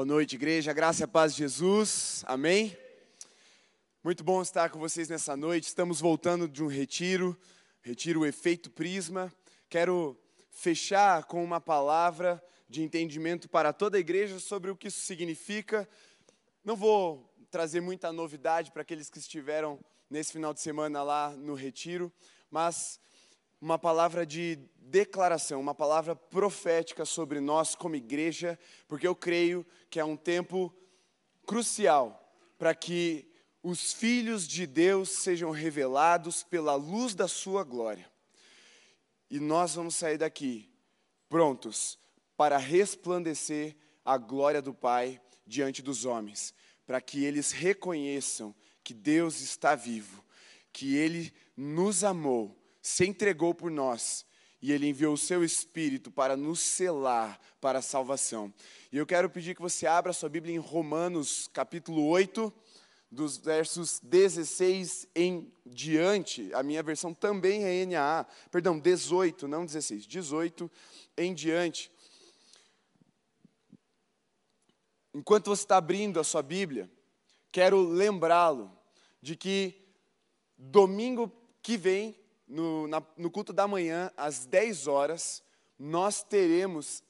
Boa noite, igreja. Graça e paz de Jesus. Amém. Muito bom estar com vocês nessa noite. Estamos voltando de um retiro, retiro Efeito Prisma. Quero fechar com uma palavra de entendimento para toda a igreja sobre o que isso significa. Não vou trazer muita novidade para aqueles que estiveram nesse final de semana lá no retiro, mas uma palavra de declaração, uma palavra profética sobre nós como igreja, porque eu creio que é um tempo crucial para que os filhos de Deus sejam revelados pela luz da sua glória. E nós vamos sair daqui prontos para resplandecer a glória do Pai diante dos homens, para que eles reconheçam que Deus está vivo, que Ele nos amou se entregou por nós e ele enviou o seu Espírito para nos selar para a salvação. E eu quero pedir que você abra sua Bíblia em Romanos, capítulo 8, dos versos 16 em diante. A minha versão também é NAA, perdão, 18, não 16, 18 em diante. Enquanto você está abrindo a sua Bíblia, quero lembrá-lo de que domingo que vem no, na, no culto da manhã, às 10 horas, nós teremos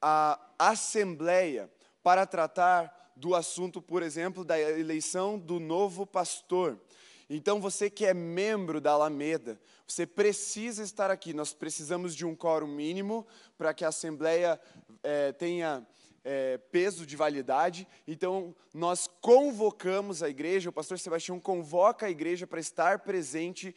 a assembleia para tratar do assunto, por exemplo, da eleição do novo pastor. Então, você que é membro da Alameda, você precisa estar aqui. Nós precisamos de um quórum mínimo para que a Assembleia é, tenha é, peso de validade. Então, nós convocamos a igreja, o pastor Sebastião convoca a igreja para estar presente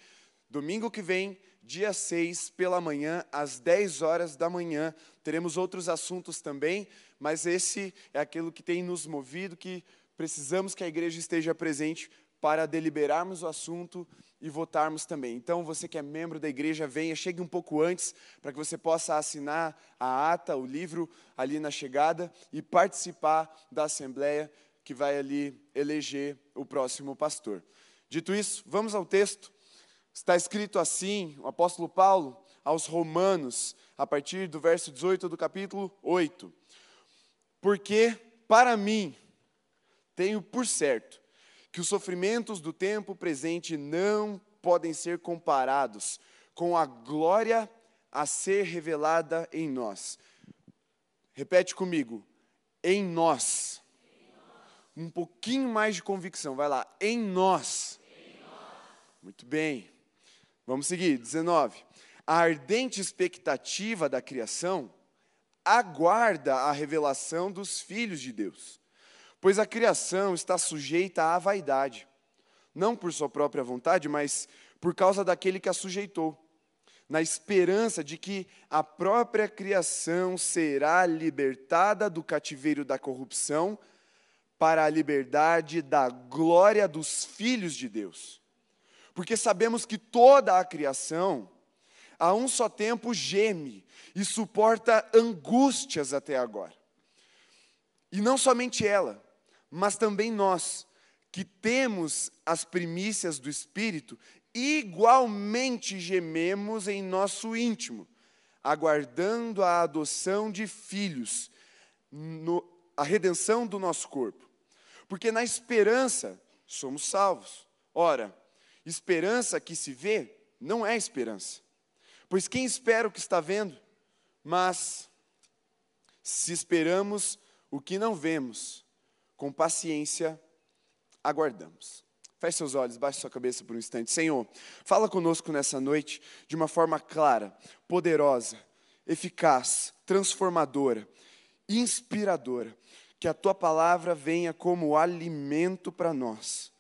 Domingo que vem, dia 6, pela manhã, às 10 horas da manhã, teremos outros assuntos também, mas esse é aquilo que tem nos movido, que precisamos que a igreja esteja presente para deliberarmos o assunto e votarmos também. Então, você que é membro da igreja, venha, chegue um pouco antes, para que você possa assinar a ata, o livro ali na chegada e participar da assembleia que vai ali eleger o próximo pastor. Dito isso, vamos ao texto. Está escrito assim, o apóstolo Paulo aos Romanos, a partir do verso 18 do capítulo 8. Porque para mim tenho por certo que os sofrimentos do tempo presente não podem ser comparados com a glória a ser revelada em nós. Repete comigo, em nós. Um pouquinho mais de convicção, vai lá, em nós. Em nós. Muito bem. Vamos seguir, 19. A ardente expectativa da criação aguarda a revelação dos filhos de Deus, pois a criação está sujeita à vaidade, não por sua própria vontade, mas por causa daquele que a sujeitou, na esperança de que a própria criação será libertada do cativeiro da corrupção para a liberdade da glória dos filhos de Deus porque sabemos que toda a criação, a um só tempo, geme e suporta angústias até agora. E não somente ela, mas também nós, que temos as primícias do Espírito, igualmente gememos em nosso íntimo, aguardando a adoção de filhos, no, a redenção do nosso corpo. Porque na esperança somos salvos. Ora, Esperança que se vê não é esperança. Pois quem espera o que está vendo? Mas se esperamos o que não vemos, com paciência aguardamos. Feche seus olhos, baixe sua cabeça por um instante. Senhor, fala conosco nessa noite de uma forma clara, poderosa, eficaz, transformadora, inspiradora. Que a tua palavra venha como alimento para nós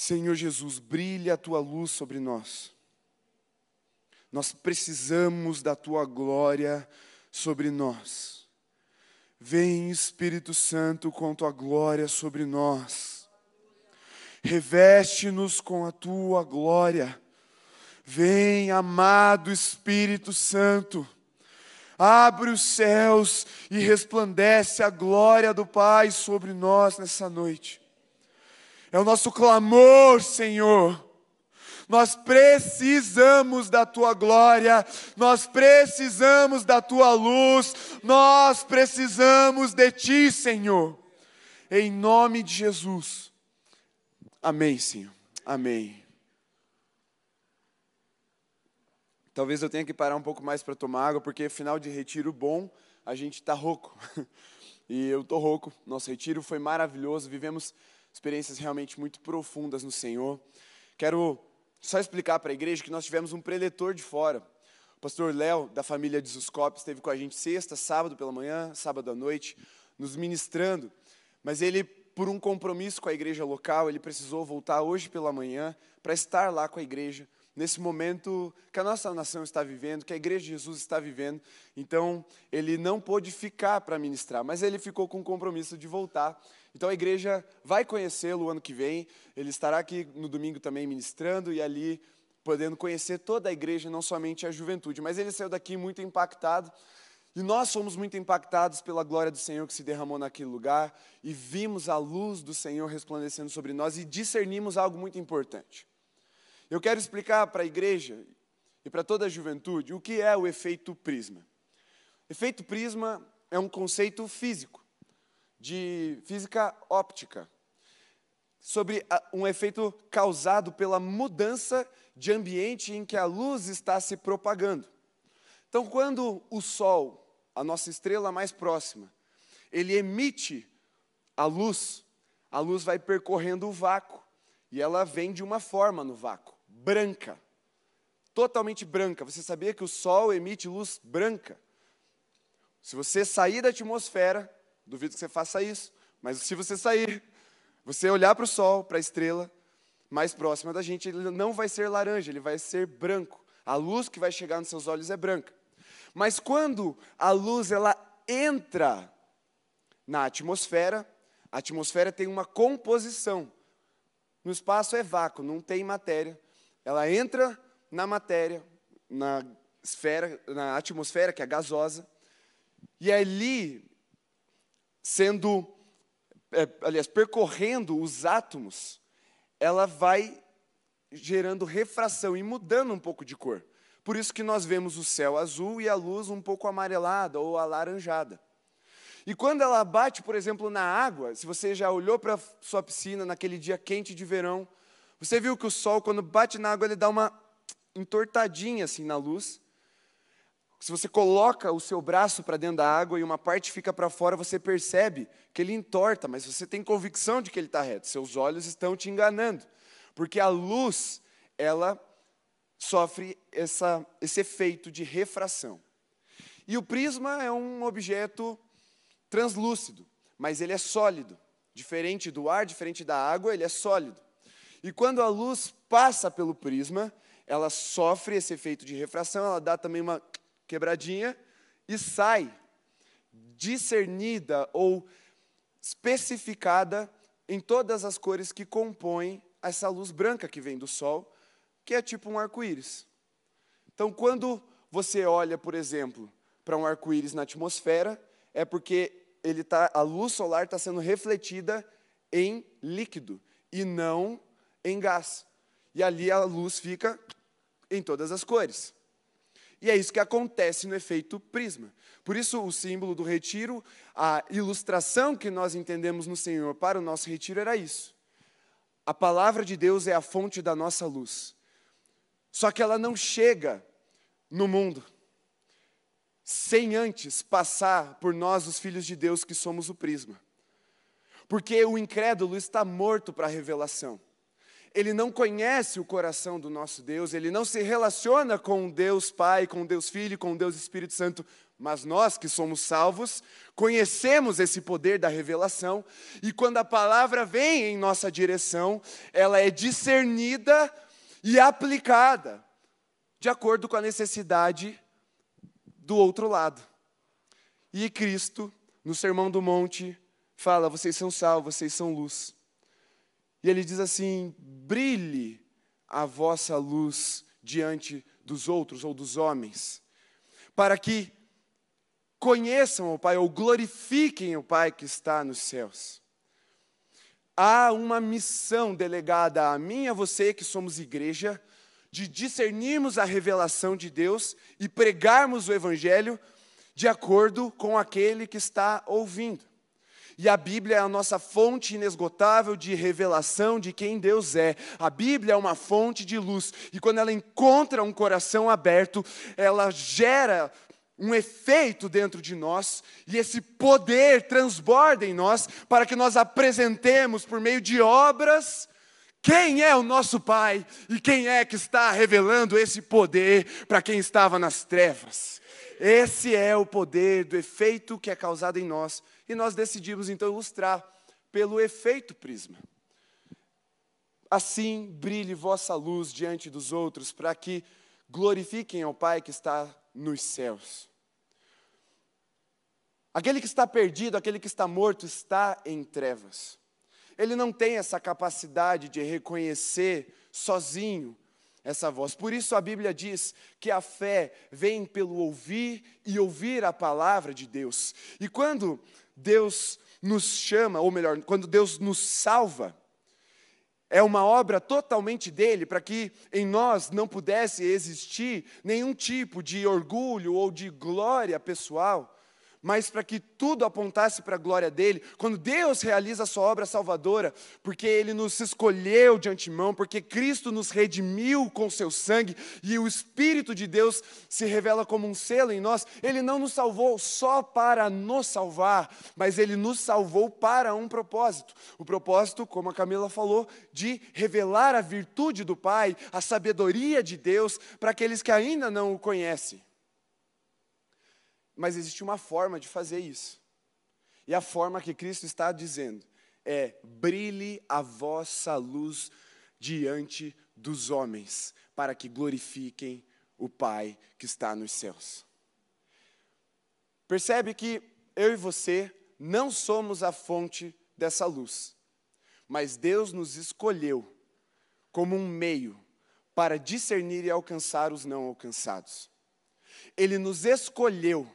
Senhor Jesus, brilha a tua luz sobre nós. Nós precisamos da tua glória sobre nós. Vem, Espírito Santo, com tua glória sobre nós. Reveste-nos com a tua glória. Vem, amado Espírito Santo. Abre os céus e resplandece a glória do Pai sobre nós nessa noite. É o nosso clamor, Senhor. Nós precisamos da tua glória, nós precisamos da tua luz, nós precisamos de ti, Senhor. Em nome de Jesus. Amém, Senhor. Amém. Talvez eu tenha que parar um pouco mais para tomar água, porque final de retiro bom, a gente está rouco. E eu estou rouco. Nosso retiro foi maravilhoso, vivemos experiências realmente muito profundas no Senhor. Quero só explicar para a igreja que nós tivemos um preletor de fora. O pastor Léo, da família de Zuscop, esteve com a gente sexta, sábado pela manhã, sábado à noite, nos ministrando. Mas ele, por um compromisso com a igreja local, ele precisou voltar hoje pela manhã para estar lá com a igreja nesse momento que a nossa nação está vivendo, que a igreja de Jesus está vivendo. Então, ele não pôde ficar para ministrar, mas ele ficou com o compromisso de voltar. Então, a igreja vai conhecê-lo ano que vem. Ele estará aqui no domingo também ministrando e ali podendo conhecer toda a igreja, não somente a juventude. Mas ele saiu daqui muito impactado. E nós fomos muito impactados pela glória do Senhor que se derramou naquele lugar e vimos a luz do Senhor resplandecendo sobre nós e discernimos algo muito importante. Eu quero explicar para a igreja e para toda a juventude o que é o efeito prisma. Efeito prisma é um conceito físico, de física óptica, sobre um efeito causado pela mudança de ambiente em que a luz está se propagando. Então, quando o Sol, a nossa estrela mais próxima, ele emite a luz, a luz vai percorrendo o vácuo e ela vem de uma forma no vácuo branca. Totalmente branca. Você sabia que o Sol emite luz branca? Se você sair da atmosfera, duvido que você faça isso, mas se você sair, você olhar para o Sol, para a estrela mais próxima da gente, ele não vai ser laranja, ele vai ser branco. A luz que vai chegar nos seus olhos é branca. Mas quando a luz ela entra na atmosfera, a atmosfera tem uma composição. No espaço é vácuo, não tem matéria ela entra na matéria, na esfera, na atmosfera, que é gasosa, e ali, sendo, é, aliás, percorrendo os átomos, ela vai gerando refração e mudando um pouco de cor. Por isso que nós vemos o céu azul e a luz um pouco amarelada ou alaranjada. E quando ela bate, por exemplo, na água, se você já olhou para sua piscina naquele dia quente de verão, você viu que o sol, quando bate na água, ele dá uma entortadinha assim na luz. Se você coloca o seu braço para dentro da água e uma parte fica para fora, você percebe que ele entorta, mas você tem convicção de que ele está reto. Seus olhos estão te enganando, porque a luz, ela sofre essa, esse efeito de refração. E o prisma é um objeto translúcido, mas ele é sólido. Diferente do ar, diferente da água, ele é sólido. E quando a luz passa pelo prisma, ela sofre esse efeito de refração, ela dá também uma quebradinha e sai discernida ou especificada em todas as cores que compõem essa luz branca que vem do sol, que é tipo um arco-íris. Então, quando você olha, por exemplo, para um arco-íris na atmosfera, é porque ele tá, a luz solar está sendo refletida em líquido e não em gás. E ali a luz fica em todas as cores. E é isso que acontece no efeito prisma. Por isso, o símbolo do retiro, a ilustração que nós entendemos no Senhor para o nosso retiro era isso. A palavra de Deus é a fonte da nossa luz. Só que ela não chega no mundo sem antes passar por nós, os filhos de Deus, que somos o prisma. Porque o incrédulo está morto para a revelação ele não conhece o coração do nosso Deus, ele não se relaciona com Deus Pai, com Deus Filho, com Deus Espírito Santo, mas nós que somos salvos, conhecemos esse poder da revelação, e quando a palavra vem em nossa direção, ela é discernida e aplicada de acordo com a necessidade do outro lado. E Cristo, no Sermão do Monte, fala: vocês são sal, vocês são luz. E ele diz assim: brilhe a vossa luz diante dos outros ou dos homens, para que conheçam o Pai ou glorifiquem o Pai que está nos céus. Há uma missão delegada a mim e a você, que somos igreja, de discernirmos a revelação de Deus e pregarmos o Evangelho de acordo com aquele que está ouvindo. E a Bíblia é a nossa fonte inesgotável de revelação de quem Deus é. A Bíblia é uma fonte de luz. E quando ela encontra um coração aberto, ela gera um efeito dentro de nós, e esse poder transborda em nós, para que nós apresentemos por meio de obras quem é o nosso Pai e quem é que está revelando esse poder para quem estava nas trevas. Esse é o poder do efeito que é causado em nós e nós decidimos então ilustrar pelo efeito prisma. Assim brilhe vossa luz diante dos outros, para que glorifiquem ao Pai que está nos céus. Aquele que está perdido, aquele que está morto, está em trevas. Ele não tem essa capacidade de reconhecer sozinho essa voz. Por isso a Bíblia diz que a fé vem pelo ouvir e ouvir a palavra de Deus. E quando Deus nos chama, ou melhor, quando Deus nos salva, é uma obra totalmente dele, para que em nós não pudesse existir nenhum tipo de orgulho ou de glória pessoal, mas para que tudo apontasse para a glória dele, quando Deus realiza a sua obra salvadora, porque ele nos escolheu de antemão, porque Cristo nos redimiu com seu sangue e o Espírito de Deus se revela como um selo em nós, ele não nos salvou só para nos salvar, mas ele nos salvou para um propósito. O propósito, como a Camila falou, de revelar a virtude do Pai, a sabedoria de Deus para aqueles que ainda não o conhecem. Mas existe uma forma de fazer isso. E a forma que Cristo está dizendo é: brilhe a vossa luz diante dos homens, para que glorifiquem o Pai que está nos céus. Percebe que eu e você não somos a fonte dessa luz, mas Deus nos escolheu como um meio para discernir e alcançar os não alcançados. Ele nos escolheu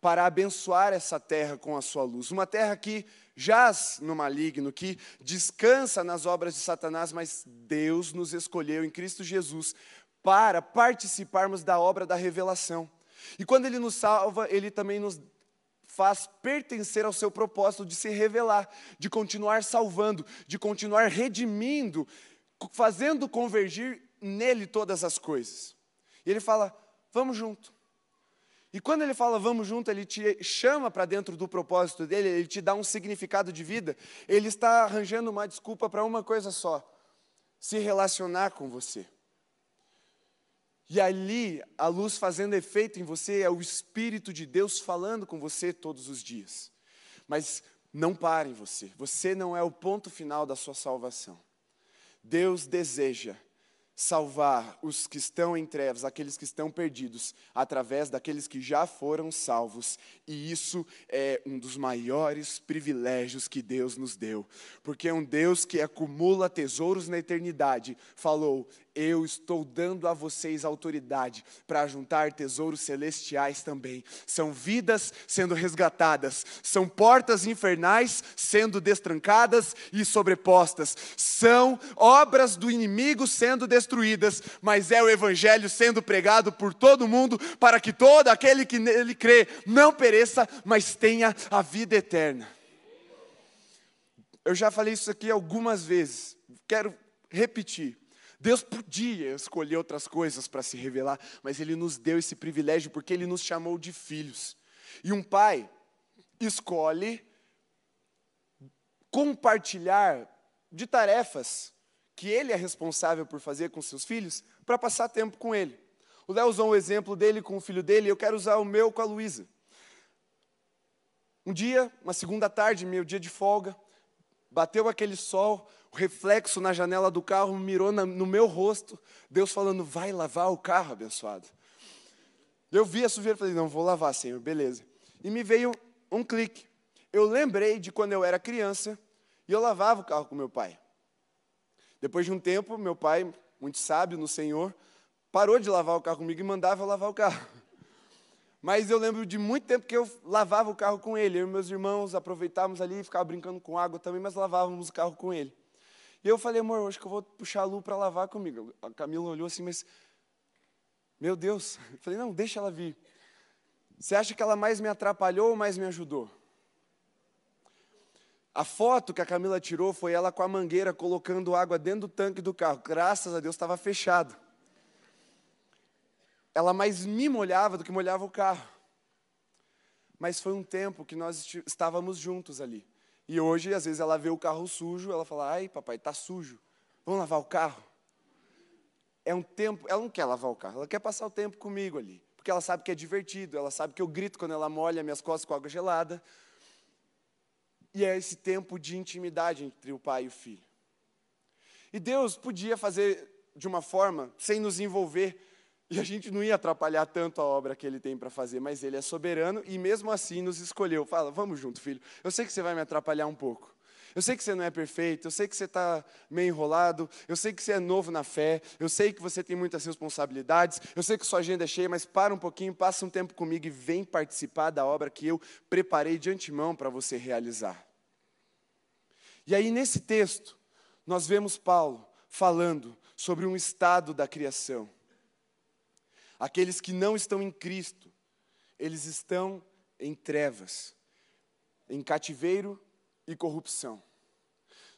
para abençoar essa terra com a sua luz. Uma terra que jaz no maligno, que descansa nas obras de Satanás, mas Deus nos escolheu em Cristo Jesus para participarmos da obra da revelação. E quando Ele nos salva, Ele também nos faz pertencer ao seu propósito de se revelar, de continuar salvando, de continuar redimindo, fazendo convergir nele todas as coisas. E Ele fala: vamos junto. E quando ele fala vamos junto, ele te chama para dentro do propósito dele, ele te dá um significado de vida, ele está arranjando uma desculpa para uma coisa só: se relacionar com você. E ali, a luz fazendo efeito em você é o Espírito de Deus falando com você todos os dias. Mas não pare em você, você não é o ponto final da sua salvação. Deus deseja salvar os que estão em trevas, aqueles que estão perdidos, através daqueles que já foram salvos. E isso é um dos maiores privilégios que Deus nos deu, porque um Deus que acumula tesouros na eternidade falou: eu estou dando a vocês autoridade para juntar tesouros celestiais também. São vidas sendo resgatadas, são portas infernais sendo destrancadas e sobrepostas, são obras do inimigo sendo destruídas, mas é o evangelho sendo pregado por todo mundo para que todo aquele que nele crê não pereça, mas tenha a vida eterna. Eu já falei isso aqui algumas vezes, quero repetir. Deus podia escolher outras coisas para se revelar, mas Ele nos deu esse privilégio porque Ele nos chamou de filhos. E um pai escolhe compartilhar de tarefas que ele é responsável por fazer com seus filhos para passar tempo com ele. O Léo usou um exemplo dele com o filho dele, eu quero usar o meu com a Luísa. Um dia, uma segunda tarde, meu dia de folga, bateu aquele sol, o reflexo na janela do carro mirou no meu rosto, Deus falando, vai lavar o carro, abençoado. Eu vi a sujeira e falei, não, vou lavar, Senhor, beleza. E me veio um clique. Eu lembrei de quando eu era criança e eu lavava o carro com meu pai. Depois de um tempo, meu pai, muito sábio no Senhor, parou de lavar o carro comigo e mandava eu lavar o carro. Mas eu lembro de muito tempo que eu lavava o carro com ele. Eu e meus irmãos aproveitávamos ali, ficava brincando com água também, mas lavávamos o carro com ele. E eu falei, amor, acho que eu vou puxar a Lu para lavar comigo. A Camila olhou assim, mas, meu Deus. Eu falei, não, deixa ela vir. Você acha que ela mais me atrapalhou ou mais me ajudou? A foto que a Camila tirou foi ela com a mangueira colocando água dentro do tanque do carro. Graças a Deus estava fechado. Ela mais me molhava do que molhava o carro. Mas foi um tempo que nós estávamos juntos ali. E hoje, às vezes, ela vê o carro sujo, ela fala: Ai, papai, está sujo. Vamos lavar o carro? É um tempo, ela não quer lavar o carro, ela quer passar o tempo comigo ali. Porque ela sabe que é divertido, ela sabe que eu grito quando ela molha minhas costas com água gelada. E é esse tempo de intimidade entre o pai e o filho. E Deus podia fazer de uma forma sem nos envolver e a gente não ia atrapalhar tanto a obra que ele tem para fazer, mas ele é soberano e mesmo assim nos escolheu. Fala, vamos junto, filho. Eu sei que você vai me atrapalhar um pouco. Eu sei que você não é perfeito, eu sei que você está meio enrolado, eu sei que você é novo na fé, eu sei que você tem muitas responsabilidades, eu sei que sua agenda é cheia, mas para um pouquinho, passa um tempo comigo e vem participar da obra que eu preparei de antemão para você realizar. E aí, nesse texto, nós vemos Paulo falando sobre um estado da criação. Aqueles que não estão em Cristo, eles estão em trevas, em cativeiro e corrupção.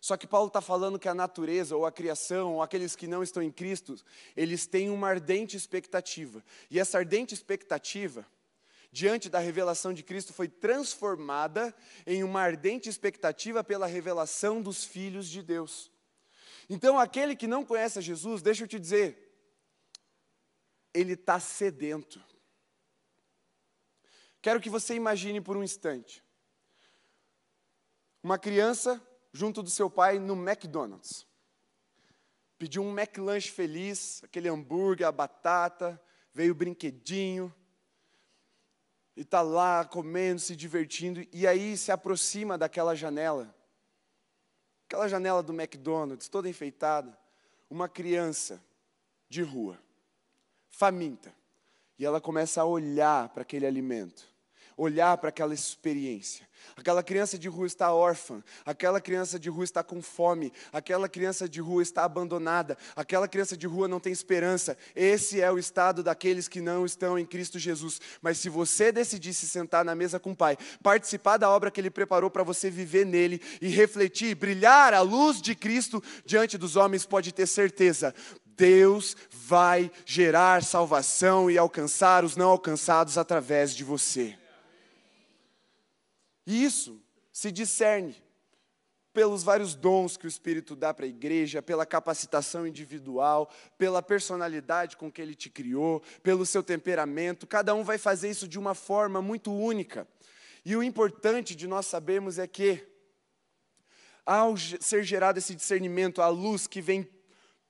Só que Paulo está falando que a natureza, ou a criação, ou aqueles que não estão em Cristo, eles têm uma ardente expectativa. E essa ardente expectativa, diante da revelação de Cristo, foi transformada em uma ardente expectativa pela revelação dos filhos de Deus. Então, aquele que não conhece Jesus, deixa eu te dizer, ele está sedento. Quero que você imagine por um instante uma criança junto do seu pai no McDonald's. Pediu um McLanche feliz, aquele hambúrguer, a batata, veio o brinquedinho, e está lá comendo, se divertindo, e aí se aproxima daquela janela, aquela janela do McDonald's, toda enfeitada, uma criança de rua faminta. E ela começa a olhar para aquele alimento, olhar para aquela experiência. Aquela criança de rua está órfã, aquela criança de rua está com fome, aquela criança de rua está abandonada, aquela criança de rua não tem esperança. Esse é o estado daqueles que não estão em Cristo Jesus. Mas se você decidir se sentar na mesa com o Pai, participar da obra que Ele preparou para você viver nele e refletir, brilhar a luz de Cristo diante dos homens, pode ter certeza, Deus vai gerar salvação e alcançar os não alcançados através de você. E isso se discerne pelos vários dons que o Espírito dá para a igreja, pela capacitação individual, pela personalidade com que ele te criou, pelo seu temperamento. Cada um vai fazer isso de uma forma muito única. E o importante de nós sabermos é que, ao ser gerado esse discernimento, a luz que vem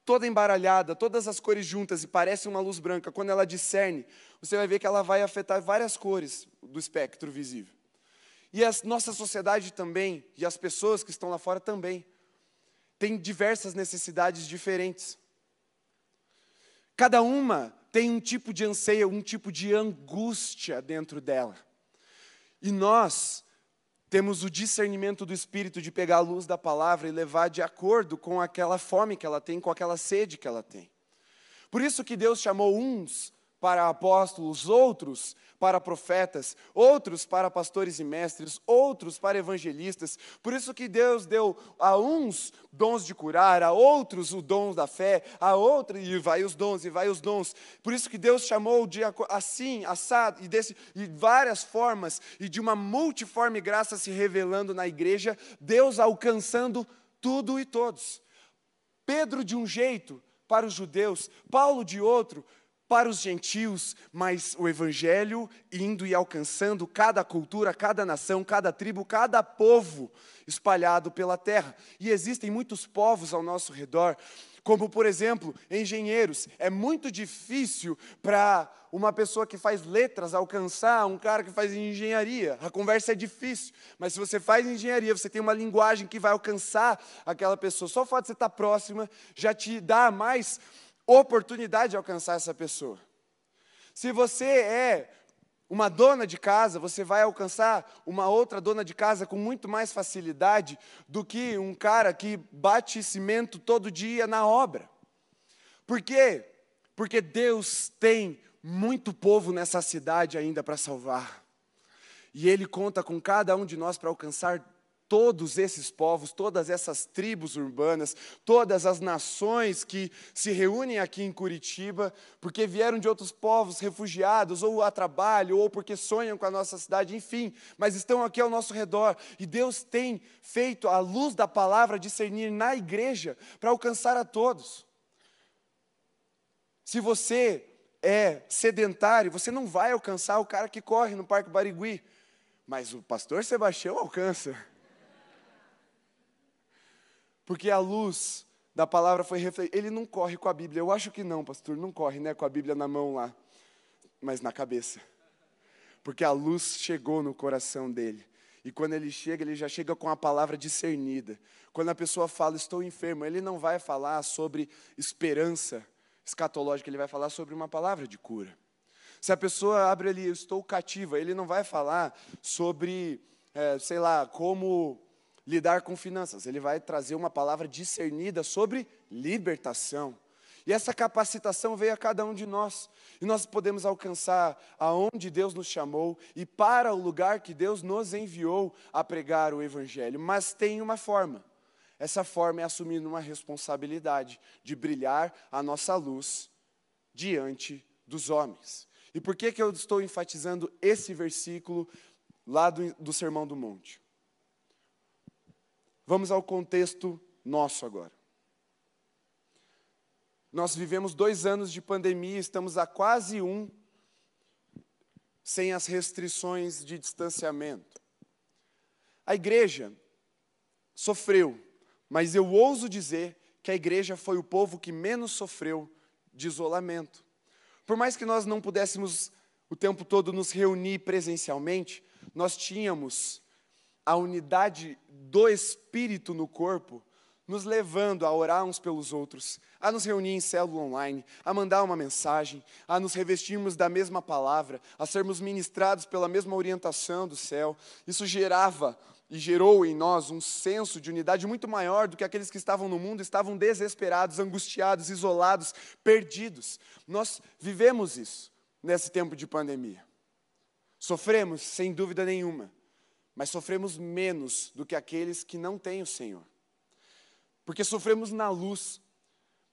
toda embaralhada, todas as cores juntas e parece uma luz branca, quando ela discerne, você vai ver que ela vai afetar várias cores do espectro visível. E a nossa sociedade também, e as pessoas que estão lá fora também, têm diversas necessidades diferentes. Cada uma tem um tipo de anseio, um tipo de angústia dentro dela. E nós temos o discernimento do Espírito de pegar a luz da palavra e levar de acordo com aquela fome que ela tem, com aquela sede que ela tem. Por isso que Deus chamou uns para apóstolos, outros para profetas, outros para pastores e mestres, outros para evangelistas. Por isso que Deus deu a uns dons de curar, a outros o dom da fé, a outros e vai os dons e vai os dons. Por isso que Deus chamou de assim, assado e desse e várias formas e de uma multiforme graça se revelando na igreja, Deus alcançando tudo e todos. Pedro de um jeito para os judeus, Paulo de outro, para os gentios, mas o evangelho indo e alcançando cada cultura, cada nação, cada tribo, cada povo espalhado pela terra. E existem muitos povos ao nosso redor, como por exemplo, engenheiros. É muito difícil para uma pessoa que faz letras alcançar um cara que faz engenharia. A conversa é difícil, mas se você faz engenharia, você tem uma linguagem que vai alcançar aquela pessoa. Só o fato de você estar próxima já te dá mais oportunidade de alcançar essa pessoa. Se você é uma dona de casa, você vai alcançar uma outra dona de casa com muito mais facilidade do que um cara que bate cimento todo dia na obra. Por quê? Porque Deus tem muito povo nessa cidade ainda para salvar. E Ele conta com cada um de nós para alcançar todos esses povos, todas essas tribos urbanas, todas as nações que se reúnem aqui em Curitiba, porque vieram de outros povos refugiados, ou a trabalho, ou porque sonham com a nossa cidade, enfim, mas estão aqui ao nosso redor. E Deus tem feito a luz da palavra discernir na igreja para alcançar a todos. Se você é sedentário, você não vai alcançar o cara que corre no Parque Barigui, mas o pastor Sebastião alcança. Porque a luz da palavra foi refletida. Ele não corre com a Bíblia. Eu acho que não, pastor, não corre, né, com a Bíblia na mão lá, mas na cabeça. Porque a luz chegou no coração dele. E quando ele chega, ele já chega com a palavra discernida. Quando a pessoa fala, estou enfermo, ele não vai falar sobre esperança escatológica, ele vai falar sobre uma palavra de cura. Se a pessoa abre ali, estou cativa, ele não vai falar sobre, é, sei lá, como lidar com finanças. Ele vai trazer uma palavra discernida sobre libertação. E essa capacitação veio a cada um de nós. E nós podemos alcançar aonde Deus nos chamou e para o lugar que Deus nos enviou a pregar o Evangelho. Mas tem uma forma. Essa forma é assumir uma responsabilidade de brilhar a nossa luz diante dos homens. E por que, que eu estou enfatizando esse versículo lá do, do Sermão do Monte? Vamos ao contexto nosso agora. Nós vivemos dois anos de pandemia, estamos há quase um sem as restrições de distanciamento. A igreja sofreu, mas eu ouso dizer que a igreja foi o povo que menos sofreu de isolamento. Por mais que nós não pudéssemos o tempo todo nos reunir presencialmente, nós tínhamos a unidade do Espírito no corpo, nos levando a orar uns pelos outros, a nos reunir em célula online, a mandar uma mensagem, a nos revestirmos da mesma palavra, a sermos ministrados pela mesma orientação do céu. Isso gerava e gerou em nós um senso de unidade muito maior do que aqueles que estavam no mundo estavam desesperados, angustiados, isolados, perdidos. Nós vivemos isso nesse tempo de pandemia. Sofremos, sem dúvida nenhuma mas sofremos menos do que aqueles que não têm o Senhor. Porque sofremos na luz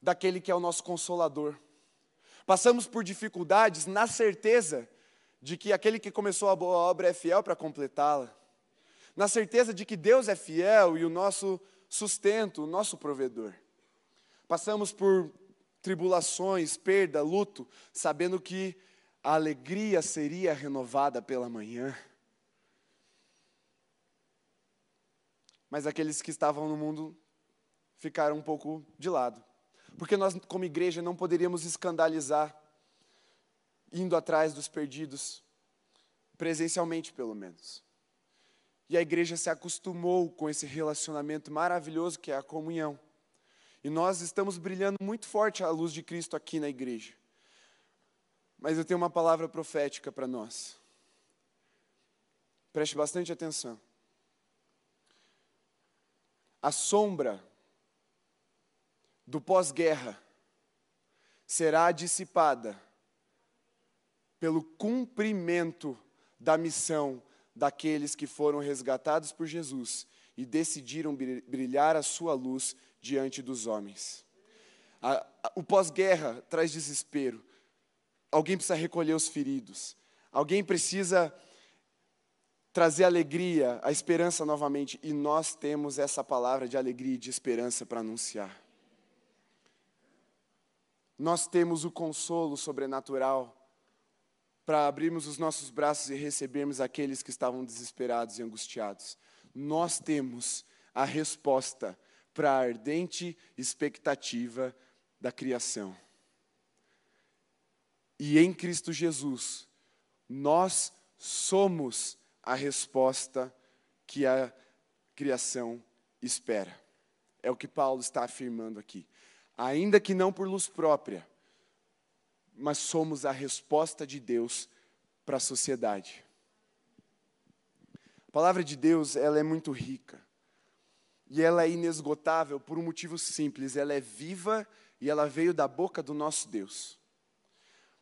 daquele que é o nosso consolador. Passamos por dificuldades na certeza de que aquele que começou a boa obra é fiel para completá-la. Na certeza de que Deus é fiel e o nosso sustento, o nosso provedor. Passamos por tribulações, perda, luto, sabendo que a alegria seria renovada pela manhã. Mas aqueles que estavam no mundo ficaram um pouco de lado. Porque nós, como igreja, não poderíamos escandalizar, indo atrás dos perdidos, presencialmente pelo menos. E a igreja se acostumou com esse relacionamento maravilhoso que é a comunhão. E nós estamos brilhando muito forte a luz de Cristo aqui na igreja. Mas eu tenho uma palavra profética para nós. Preste bastante atenção a sombra do pós-guerra será dissipada pelo cumprimento da missão daqueles que foram resgatados por Jesus e decidiram brilhar a sua luz diante dos homens. o pós-guerra traz desespero. Alguém precisa recolher os feridos. Alguém precisa trazer alegria, a esperança novamente, e nós temos essa palavra de alegria e de esperança para anunciar. Nós temos o consolo sobrenatural para abrirmos os nossos braços e recebermos aqueles que estavam desesperados e angustiados. Nós temos a resposta para a ardente expectativa da criação. E em Cristo Jesus, nós somos a resposta que a criação espera. É o que Paulo está afirmando aqui. Ainda que não por luz própria, mas somos a resposta de Deus para a sociedade. A palavra de Deus, ela é muito rica. E ela é inesgotável por um motivo simples, ela é viva e ela veio da boca do nosso Deus.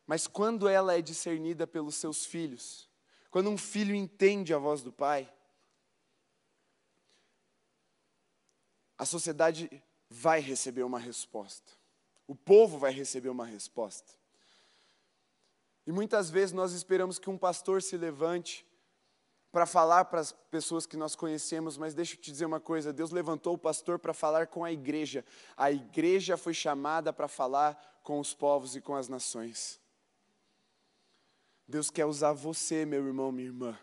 Mas quando ela é discernida pelos seus filhos, quando um filho entende a voz do pai, a sociedade vai receber uma resposta. O povo vai receber uma resposta. E muitas vezes nós esperamos que um pastor se levante para falar para as pessoas que nós conhecemos, mas deixa eu te dizer uma coisa: Deus levantou o pastor para falar com a igreja. A igreja foi chamada para falar com os povos e com as nações. Deus quer usar você, meu irmão, minha irmã.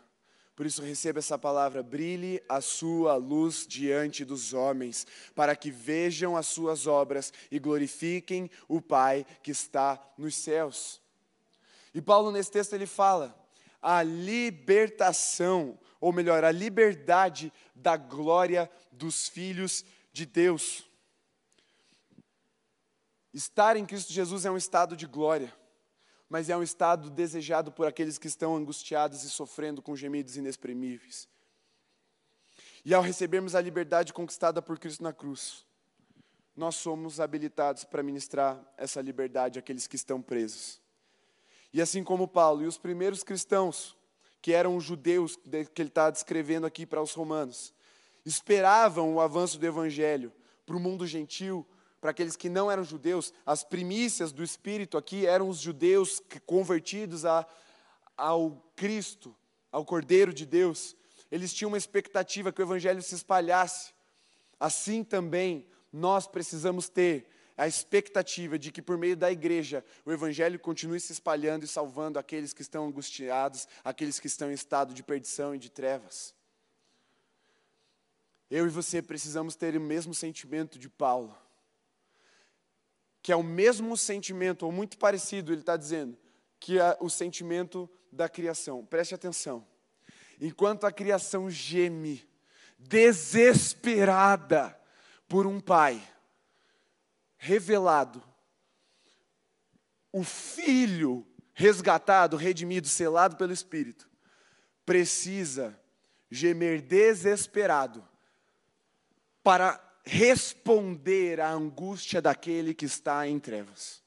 Por isso, receba essa palavra: brilhe a sua luz diante dos homens, para que vejam as suas obras e glorifiquem o Pai que está nos céus. E Paulo, nesse texto, ele fala: a libertação, ou melhor, a liberdade da glória dos filhos de Deus. Estar em Cristo Jesus é um estado de glória mas é um estado desejado por aqueles que estão angustiados e sofrendo com gemidos inexprimíveis. E ao recebermos a liberdade conquistada por Cristo na cruz, nós somos habilitados para ministrar essa liberdade àqueles que estão presos. E assim como Paulo e os primeiros cristãos, que eram os judeus que ele está descrevendo aqui para os romanos, esperavam o avanço do evangelho para o mundo gentil, para aqueles que não eram judeus, as primícias do Espírito aqui eram os judeus convertidos a, ao Cristo, ao Cordeiro de Deus. Eles tinham uma expectativa que o Evangelho se espalhasse. Assim também nós precisamos ter a expectativa de que por meio da igreja o Evangelho continue se espalhando e salvando aqueles que estão angustiados, aqueles que estão em estado de perdição e de trevas. Eu e você precisamos ter o mesmo sentimento de Paulo que é o mesmo sentimento, ou muito parecido, ele está dizendo, que é o sentimento da criação. Preste atenção. Enquanto a criação geme, desesperada por um pai revelado, o filho resgatado, redimido, selado pelo Espírito, precisa gemer desesperado para responder à angústia daquele que está em trevas.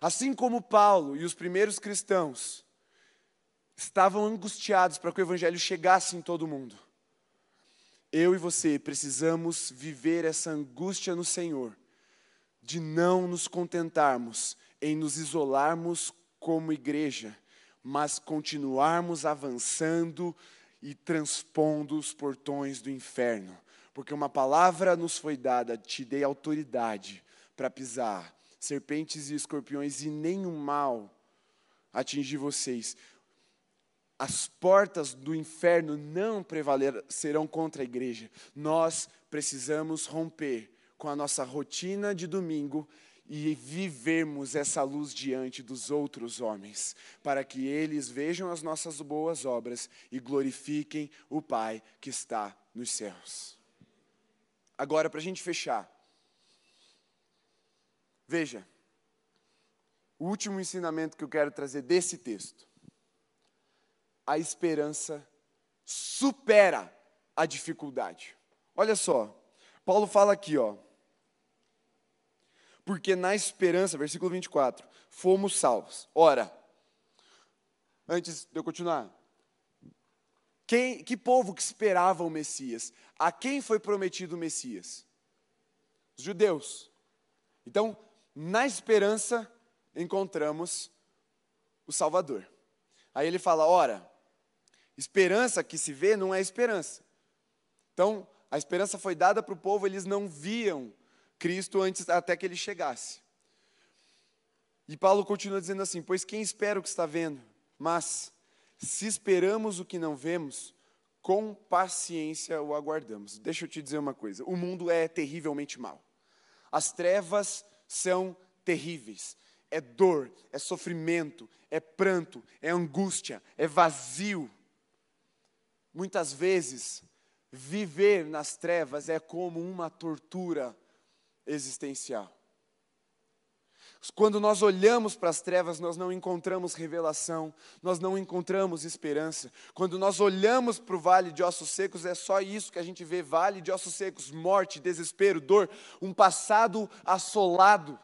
Assim como Paulo e os primeiros cristãos estavam angustiados para que o evangelho chegasse em todo mundo, eu e você precisamos viver essa angústia no Senhor, de não nos contentarmos em nos isolarmos como igreja, mas continuarmos avançando e transpondo os portões do inferno porque uma palavra nos foi dada, te dei autoridade para pisar serpentes e escorpiões e nenhum mal atingir vocês. As portas do inferno não prevalecerão contra a igreja. Nós precisamos romper com a nossa rotina de domingo e vivermos essa luz diante dos outros homens, para que eles vejam as nossas boas obras e glorifiquem o Pai que está nos céus. Agora, para a gente fechar. Veja, o último ensinamento que eu quero trazer desse texto. A esperança supera a dificuldade. Olha só, Paulo fala aqui, ó. Porque na esperança, versículo 24, fomos salvos. Ora, antes de eu continuar, quem, que povo que esperava o Messias? A quem foi prometido o Messias? Os judeus. Então, na esperança, encontramos o Salvador. Aí ele fala: ora, esperança que se vê não é esperança. Então, a esperança foi dada para o povo, eles não viam Cristo antes até que ele chegasse. E Paulo continua dizendo assim: Pois quem espera o que está vendo? Mas se esperamos o que não vemos, com paciência o aguardamos. Deixa eu te dizer uma coisa: o mundo é terrivelmente mau. As trevas são terríveis. É dor, é sofrimento, é pranto, é angústia, é vazio. Muitas vezes, viver nas trevas é como uma tortura existencial. Quando nós olhamos para as trevas, nós não encontramos revelação, nós não encontramos esperança. Quando nós olhamos para o vale de ossos secos, é só isso que a gente vê: vale de ossos secos, morte, desespero, dor, um passado assolado.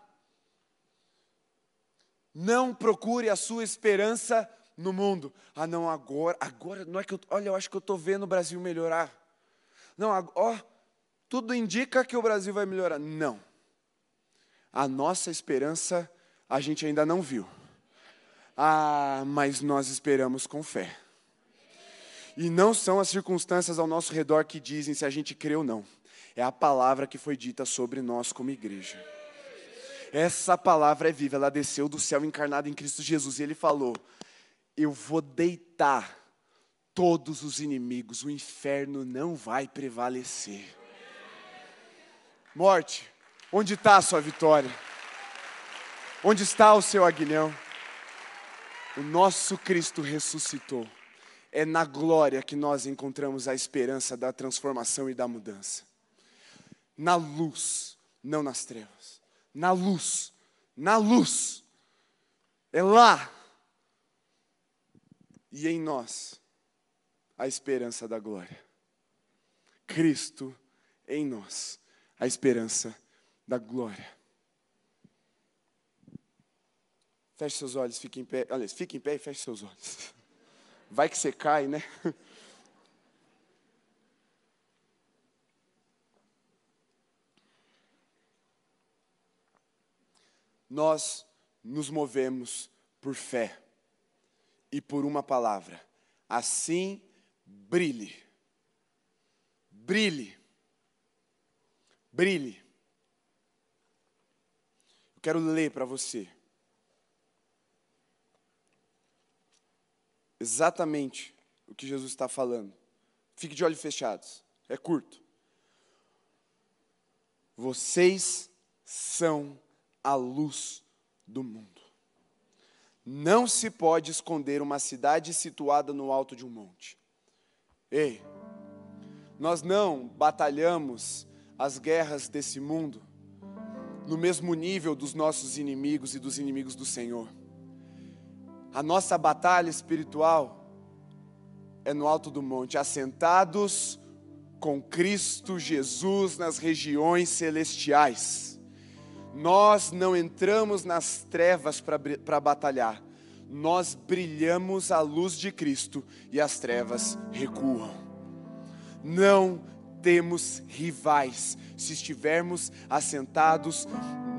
Não procure a sua esperança no mundo. Ah, não, agora, agora, não é que eu, olha, eu acho que eu estou vendo o Brasil melhorar. Não, ó, tudo indica que o Brasil vai melhorar. Não. A nossa esperança a gente ainda não viu. Ah, mas nós esperamos com fé. E não são as circunstâncias ao nosso redor que dizem se a gente crê ou não. É a palavra que foi dita sobre nós como igreja. Essa palavra é viva, ela desceu do céu encarnada em Cristo Jesus e ele falou: Eu vou deitar todos os inimigos, o inferno não vai prevalecer. Morte, onde está a sua vitória? Onde está o seu aguilhão? O nosso Cristo ressuscitou. É na glória que nós encontramos a esperança da transformação e da mudança. Na luz, não nas trevas na luz, na luz. É lá. E em nós a esperança da glória. Cristo em nós, a esperança da glória. Feche seus olhos, fique em pé. Fique em pé e feche seus olhos. Vai que você cai, né? nós nos movemos por fé e por uma palavra. Assim, brilhe. Brilhe. Brilhe. Quero ler para você. Exatamente o que Jesus está falando. Fique de olhos fechados. É curto. Vocês são a luz do mundo. Não se pode esconder uma cidade situada no alto de um monte. Ei, nós não batalhamos as guerras desse mundo no mesmo nível dos nossos inimigos e dos inimigos do Senhor. A nossa batalha espiritual é no alto do monte, assentados com Cristo Jesus nas regiões celestiais. Nós não entramos nas trevas para batalhar, nós brilhamos a luz de Cristo e as trevas recuam. Não temos rivais se estivermos assentados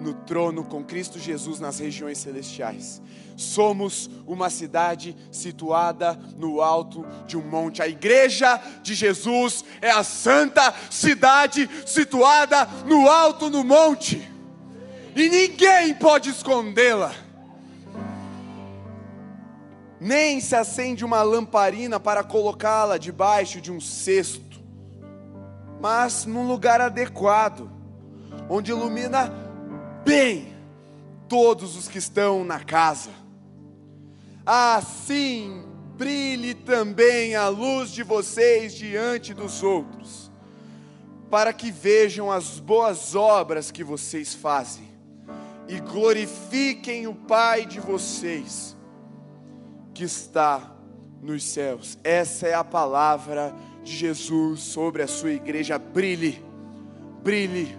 no trono com Cristo Jesus nas regiões celestiais. Somos uma cidade situada no alto de um monte. A igreja de Jesus é a santa cidade situada no alto no monte e ninguém pode escondê-la. Nem se acende uma lamparina para colocá-la debaixo de um cesto, mas num lugar adequado, onde ilumina bem todos os que estão na casa. Assim brilhe também a luz de vocês diante dos outros, para que vejam as boas obras que vocês fazem e glorifiquem o Pai de vocês que está nos céus. Essa é a palavra de Jesus sobre a sua igreja. Brilhe, brilhe,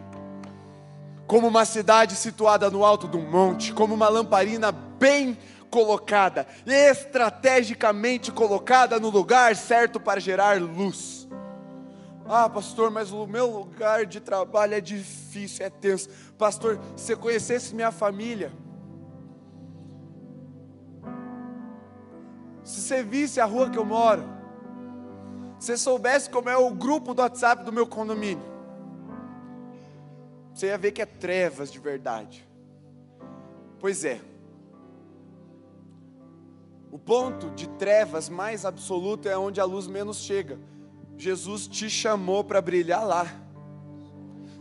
como uma cidade situada no alto de um monte, como uma lamparina bem colocada, estrategicamente colocada no lugar certo para gerar luz. Ah, pastor, mas o meu lugar de trabalho é difícil, é tenso. Pastor, se você conhecesse minha família, se você visse a rua que eu moro, você soubesse como é o grupo do WhatsApp do meu condomínio, você ia ver que é trevas de verdade. Pois é. O ponto de trevas mais absoluto é onde a luz menos chega. Jesus te chamou para brilhar lá.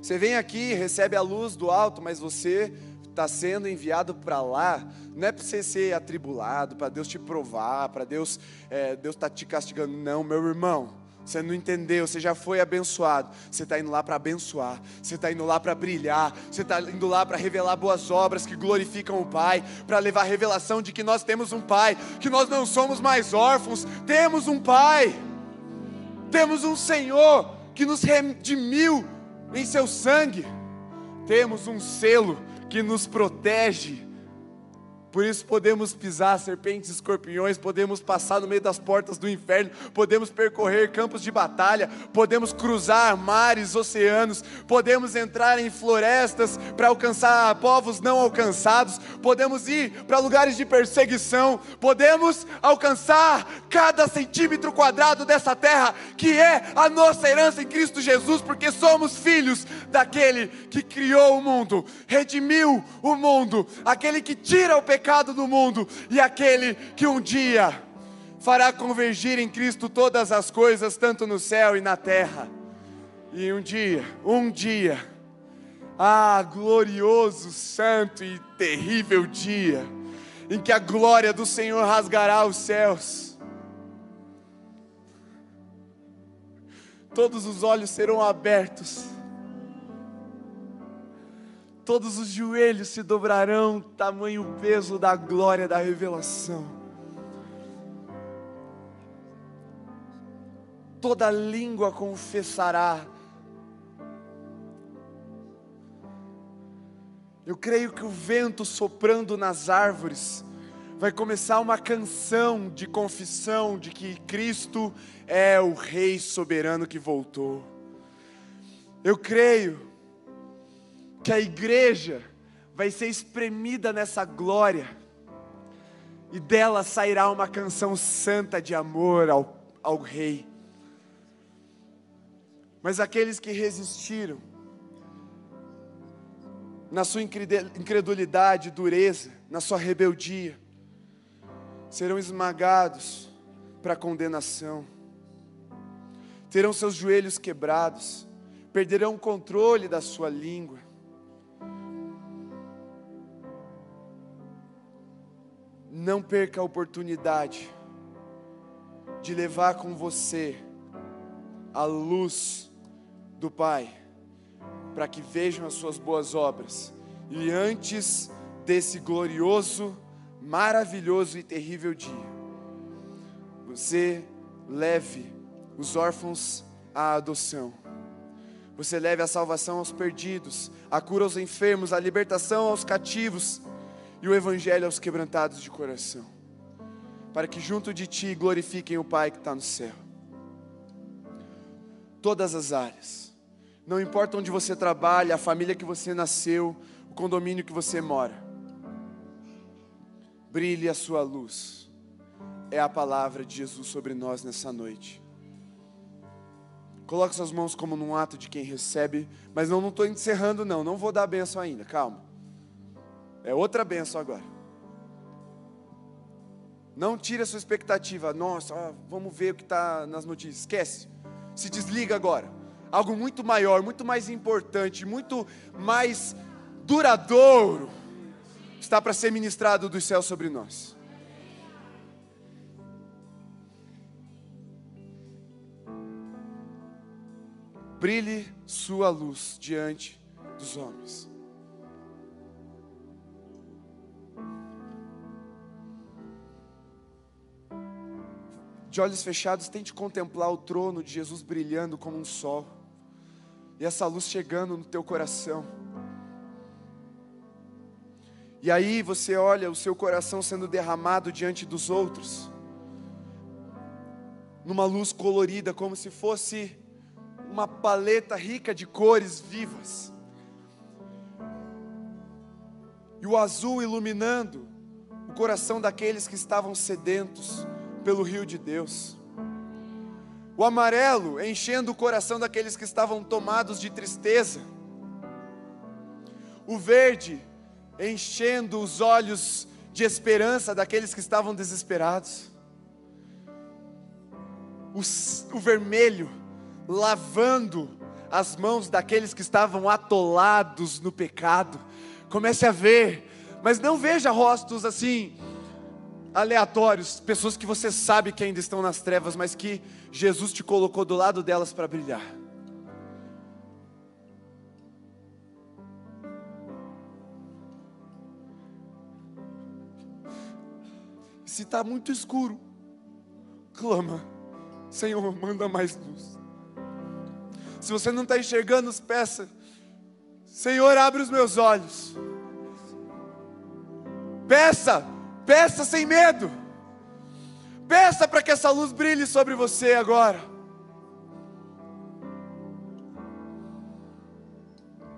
Você vem aqui, recebe a luz do alto, mas você está sendo enviado para lá, não é para você ser atribulado, para Deus te provar, para Deus, é, Deus está te castigando, não, meu irmão. Você não entendeu, você já foi abençoado. Você está indo lá para abençoar, você está indo lá para brilhar, você está indo lá para revelar boas obras que glorificam o Pai, para levar a revelação de que nós temos um Pai, que nós não somos mais órfãos, temos um Pai, temos um Senhor que nos redimiu em seu sangue, temos um selo que nos protege por isso podemos pisar serpentes escorpiões, podemos passar no meio das portas do inferno, podemos percorrer campos de batalha, podemos cruzar mares, oceanos, podemos entrar em florestas para alcançar povos não alcançados, podemos ir para lugares de perseguição, podemos alcançar cada centímetro quadrado dessa terra, que é a nossa herança em Cristo Jesus, porque somos filhos daquele que criou o mundo, redimiu o mundo, aquele que tira o pecado pecado do mundo e aquele que um dia fará convergir em Cristo todas as coisas, tanto no céu e na terra. E um dia, um dia, ah, glorioso, santo e terrível dia, em que a glória do Senhor rasgará os céus. Todos os olhos serão abertos todos os joelhos se dobrarão, tamanho peso da glória da revelação. Toda língua confessará. Eu creio que o vento soprando nas árvores vai começar uma canção de confissão de que Cristo é o Rei soberano que voltou. Eu creio que a igreja vai ser espremida nessa glória, e dela sairá uma canção santa de amor ao, ao Rei. Mas aqueles que resistiram, na sua incredulidade, dureza, na sua rebeldia, serão esmagados para a condenação, terão seus joelhos quebrados, perderão o controle da sua língua, não perca a oportunidade de levar com você a luz do Pai, para que vejam as suas boas obras e antes desse glorioso, maravilhoso e terrível dia, você leve os órfãos à adoção. Você leve a salvação aos perdidos, a cura aos enfermos, a libertação aos cativos e o Evangelho aos quebrantados de coração, para que junto de ti glorifiquem o Pai que está no céu. Todas as áreas, não importa onde você trabalha, a família que você nasceu, o condomínio que você mora, brilhe a sua luz, é a palavra de Jesus sobre nós nessa noite. Coloque suas mãos como num ato de quem recebe, mas não estou encerrando, não, não vou dar benção ainda, calma. É outra benção agora. Não tire a sua expectativa. Nossa, vamos ver o que está nas notícias. Esquece. Se desliga agora. Algo muito maior, muito mais importante, muito mais duradouro está para ser ministrado dos céus sobre nós. Brilhe sua luz diante dos homens. De olhos fechados, tente contemplar o trono de Jesus brilhando como um sol, e essa luz chegando no teu coração. E aí você olha o seu coração sendo derramado diante dos outros, numa luz colorida, como se fosse uma paleta rica de cores vivas. E o azul iluminando o coração daqueles que estavam sedentos pelo rio de Deus. O amarelo enchendo o coração daqueles que estavam tomados de tristeza. O verde enchendo os olhos de esperança daqueles que estavam desesperados. O, o vermelho lavando as mãos daqueles que estavam atolados no pecado. Comece a ver, mas não veja rostos assim aleatórios, pessoas que você sabe que ainda estão nas trevas, mas que Jesus te colocou do lado delas para brilhar. Se está muito escuro, clama, Senhor, manda mais luz. Se você não está enxergando, peça, Senhor, abre os meus olhos. Peça, peça sem medo. Peça para que essa luz brilhe sobre você agora.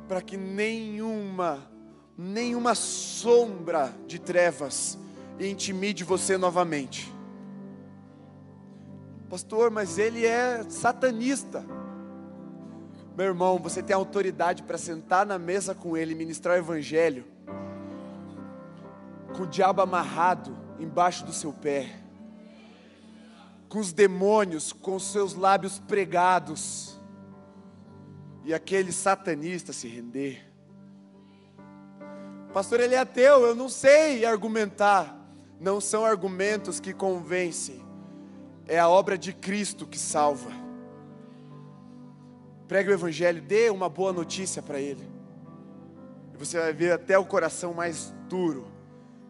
Para que nenhuma, nenhuma sombra de trevas intimide você novamente. Pastor, mas ele é satanista. Meu irmão, você tem autoridade para sentar na mesa com ele e ministrar o evangelho com o diabo amarrado embaixo do seu pé, com os demônios com os seus lábios pregados, e aquele satanista se render. Pastor, ele é ateu, eu não sei argumentar. Não são argumentos que convencem, é a obra de Cristo que salva. Pregue o Evangelho, dê uma boa notícia para ele, e você vai ver até o coração mais duro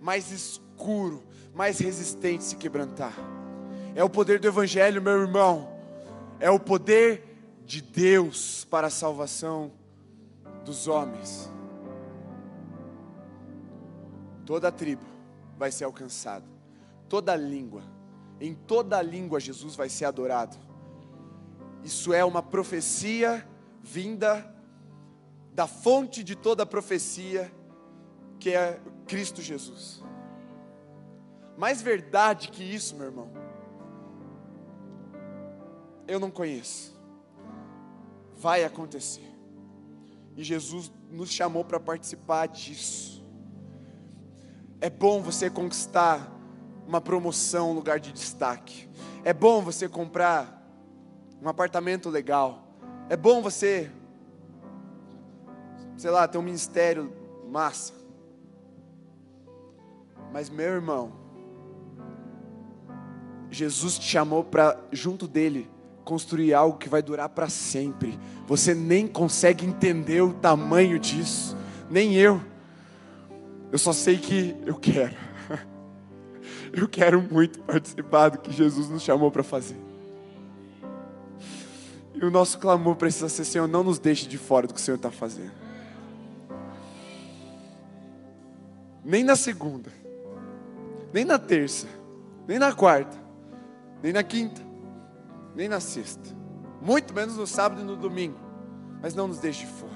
mais escuro, mais resistente se quebrantar. É o poder do Evangelho, meu irmão. É o poder de Deus para a salvação dos homens. Toda tribo vai ser alcançada, toda língua, em toda língua Jesus vai ser adorado. Isso é uma profecia vinda da fonte de toda profecia, que é Cristo Jesus. Mais verdade que isso, meu irmão, eu não conheço. Vai acontecer. E Jesus nos chamou para participar disso. É bom você conquistar uma promoção, um lugar de destaque. É bom você comprar um apartamento legal. É bom você, sei lá, ter um ministério massa. Mas, meu irmão, Jesus te chamou para, junto dele, construir algo que vai durar para sempre. Você nem consegue entender o tamanho disso, nem eu. Eu só sei que eu quero. Eu quero muito participar do que Jesus nos chamou para fazer. E o nosso clamor precisa ser: Senhor, não nos deixe de fora do que o Senhor está fazendo. Nem na segunda nem na terça, nem na quarta, nem na quinta, nem na sexta, muito menos no sábado e no domingo, mas não nos deixe fora.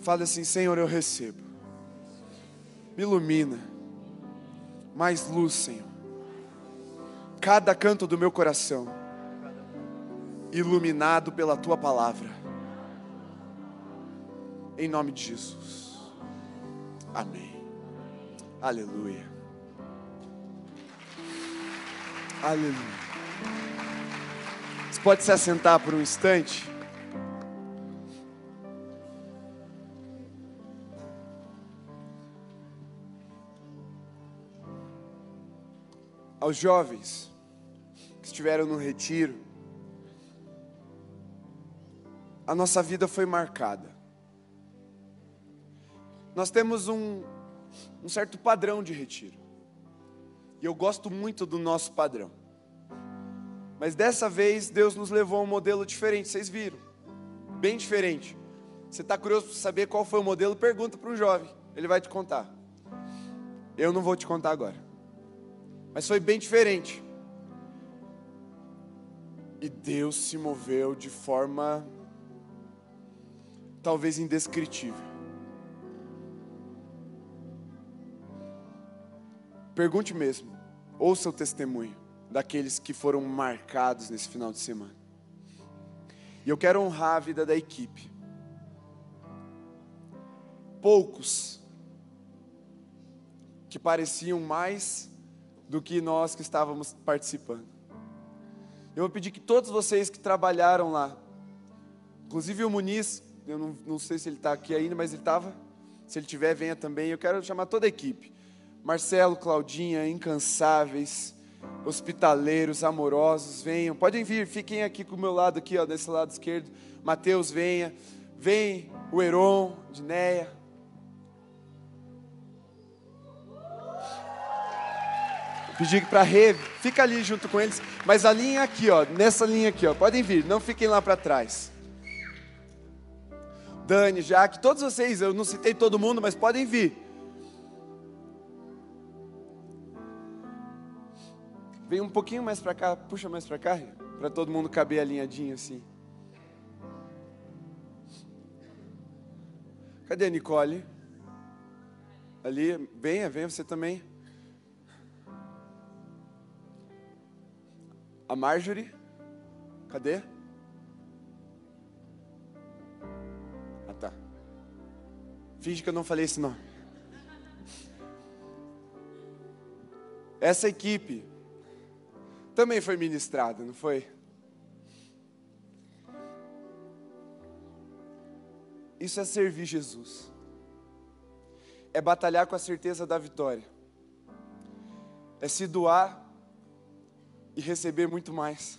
Fale assim: Senhor, eu recebo, me ilumina, mais luz, Senhor, cada canto do meu coração, iluminado pela tua palavra, em nome de Jesus, amém. Aleluia. Aleluia. Você pode se assentar por um instante? Aos jovens que estiveram no retiro, a nossa vida foi marcada. Nós temos um, um certo padrão de retiro. E eu gosto muito do nosso padrão. Mas dessa vez Deus nos levou a um modelo diferente, vocês viram? Bem diferente. Você está curioso para saber qual foi o modelo? Pergunta para um jovem, ele vai te contar. Eu não vou te contar agora. Mas foi bem diferente. E Deus se moveu de forma talvez indescritível. Pergunte mesmo, ouça o testemunho daqueles que foram marcados nesse final de semana. E eu quero honrar a vida da equipe. Poucos que pareciam mais do que nós que estávamos participando. Eu vou pedir que todos vocês que trabalharam lá, inclusive o Muniz, eu não, não sei se ele está aqui ainda, mas ele estava. Se ele tiver, venha também. Eu quero chamar toda a equipe Marcelo, Claudinha, incansáveis, hospitaleiros, amorosos, venham. Podem vir, fiquem aqui com o meu lado, aqui, ó, desse lado esquerdo. Mateus, venha. Vem o Heron, Dineia. Pedir para Rê, fica ali junto com eles, mas a linha aqui, ó, nessa linha aqui, ó, podem vir, não fiquem lá para trás. Dani, Jaque, todos vocês, eu não citei todo mundo, mas podem vir. Vem um pouquinho mais para cá, puxa mais para cá, para todo mundo caber alinhadinho assim. Cadê a Nicole? Ali, venha, venha você também. A Marjorie, cadê? Ah tá. Finge que eu não falei esse nome. Essa equipe também foi ministrada, não foi? Isso é servir Jesus. É batalhar com a certeza da vitória. É se doar e receber muito mais.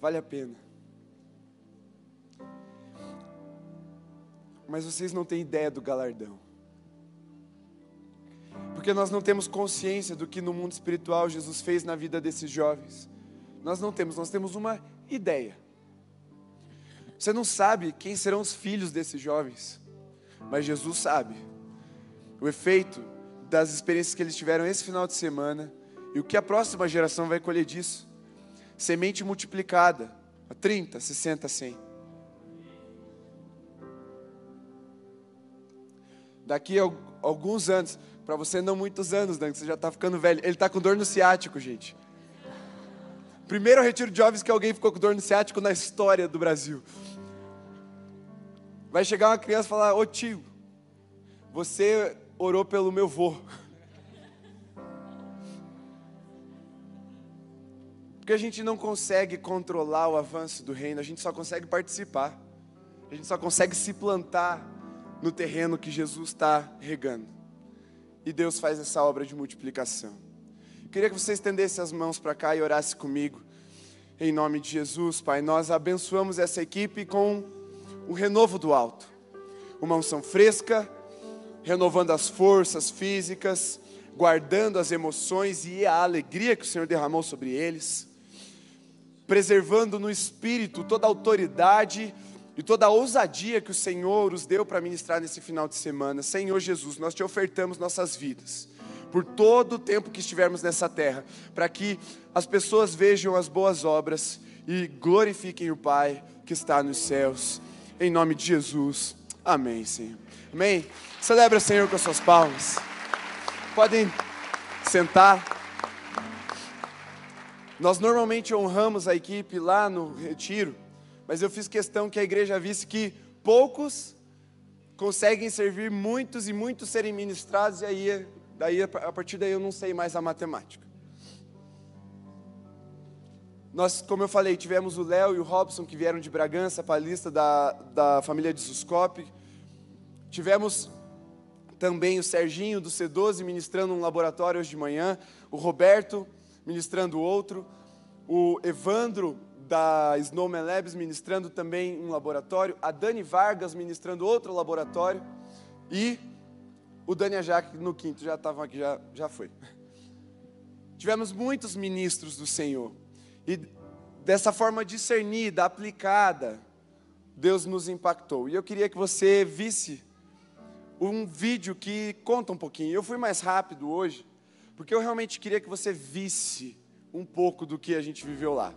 Vale a pena. Mas vocês não têm ideia do galardão. Porque nós não temos consciência do que no mundo espiritual Jesus fez na vida desses jovens. Nós não temos, nós temos uma ideia. Você não sabe quem serão os filhos desses jovens, mas Jesus sabe. O efeito das experiências que eles tiveram esse final de semana e o que a próxima geração vai colher disso. Semente multiplicada a 30, 60, 100. Daqui a alguns anos, para você não muitos anos, Dan, você já está ficando velho. Ele está com dor no ciático, gente. Primeiro retiro de jovens que alguém ficou com dor no ciático na história do Brasil. Vai chegar uma criança e falar: Ô tio, você orou pelo meu vô. Porque a gente não consegue controlar o avanço do reino, a gente só consegue participar. A gente só consegue se plantar no terreno que Jesus está regando e Deus faz essa obra de multiplicação. Eu queria que você estendesse as mãos para cá e orasse comigo. Em nome de Jesus, Pai, nós abençoamos essa equipe com o renovo do alto. Uma unção fresca, renovando as forças físicas, guardando as emoções e a alegria que o Senhor derramou sobre eles, preservando no espírito toda a autoridade e toda a ousadia que o Senhor os deu para ministrar nesse final de semana. Senhor Jesus, nós te ofertamos nossas vidas por todo o tempo que estivermos nessa terra, para que as pessoas vejam as boas obras e glorifiquem o Pai que está nos céus. Em nome de Jesus. Amém, Senhor. Amém. Celebra o Senhor com as suas palmas. Podem sentar. Nós normalmente honramos a equipe lá no retiro mas eu fiz questão que a igreja visse que poucos conseguem servir muitos e muitos serem ministrados, e aí, daí, a partir daí eu não sei mais a matemática. Nós, como eu falei, tivemos o Léo e o Robson que vieram de Bragança para a lista da, da família de Suscope. Tivemos também o Serginho do C12 ministrando um laboratório hoje de manhã, o Roberto ministrando outro, o Evandro da Snowman Labs ministrando também um laboratório, a Dani Vargas ministrando outro laboratório e o Dani Ajac no quinto, já estavam aqui, já, já foi. Tivemos muitos ministros do Senhor e dessa forma discernida, aplicada, Deus nos impactou. E eu queria que você visse um vídeo que conta um pouquinho. Eu fui mais rápido hoje, porque eu realmente queria que você visse um pouco do que a gente viveu lá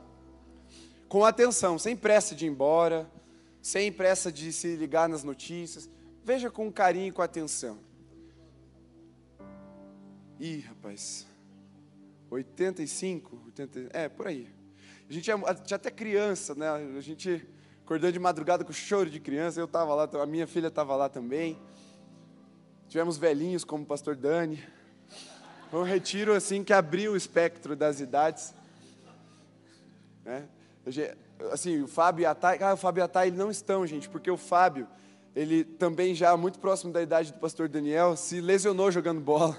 com atenção, sem pressa de ir embora, sem pressa de se ligar nas notícias. Veja com carinho e com atenção. Ih, rapaz. 85, 80, é, por aí. A gente tinha até criança, né? A gente acordando de madrugada com choro de criança, eu estava lá, a minha filha estava lá também. Tivemos velhinhos como o pastor Dani. Foi um retiro assim que abriu o espectro das idades. Né? Assim, o Fábio e a Thay, ah, o Fábio e a Thay não estão, gente, porque o Fábio ele também já muito próximo da idade do pastor Daniel, se lesionou jogando bola.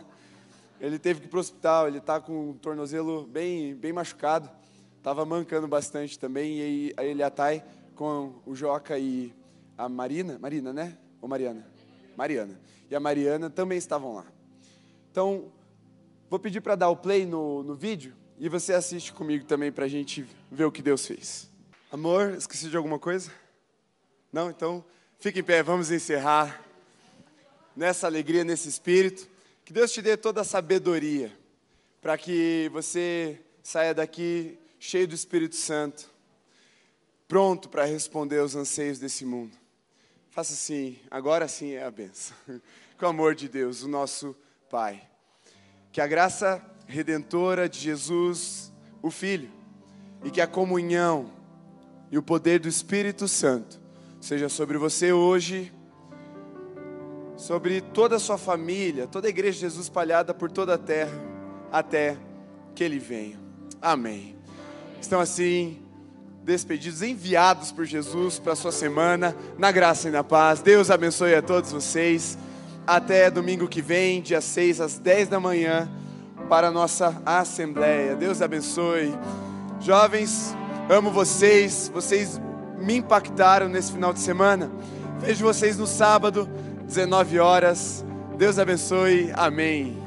Ele teve que ir para o hospital, ele está com o tornozelo bem, bem machucado. Estava mancando bastante também. E aí, ele atai com o Joca e a Marina. Marina, né? Ou Mariana? Mariana. E a Mariana também estavam lá. Então, vou pedir para dar o play no, no vídeo e você assiste comigo também para a gente ver o que Deus fez. Amor, esqueci de alguma coisa? Não? Então, fique em pé, vamos encerrar nessa alegria, nesse espírito. Que Deus te dê toda a sabedoria para que você saia daqui cheio do Espírito Santo, pronto para responder aos anseios desse mundo. Faça assim, agora sim é a benção. Com o amor de Deus, o nosso Pai. Que a graça redentora de Jesus, o Filho, e que a comunhão e o poder do Espírito Santo seja sobre você hoje, sobre toda a sua família, toda a igreja de Jesus espalhada por toda a terra, até que Ele venha. Amém. Estão assim despedidos, enviados por Jesus para a sua semana, na graça e na paz. Deus abençoe a todos vocês. Até domingo que vem, dia 6 às 10 da manhã, para a nossa assembleia. Deus abençoe. Jovens, Amo vocês, vocês me impactaram nesse final de semana. Vejo vocês no sábado, 19 horas. Deus abençoe. Amém.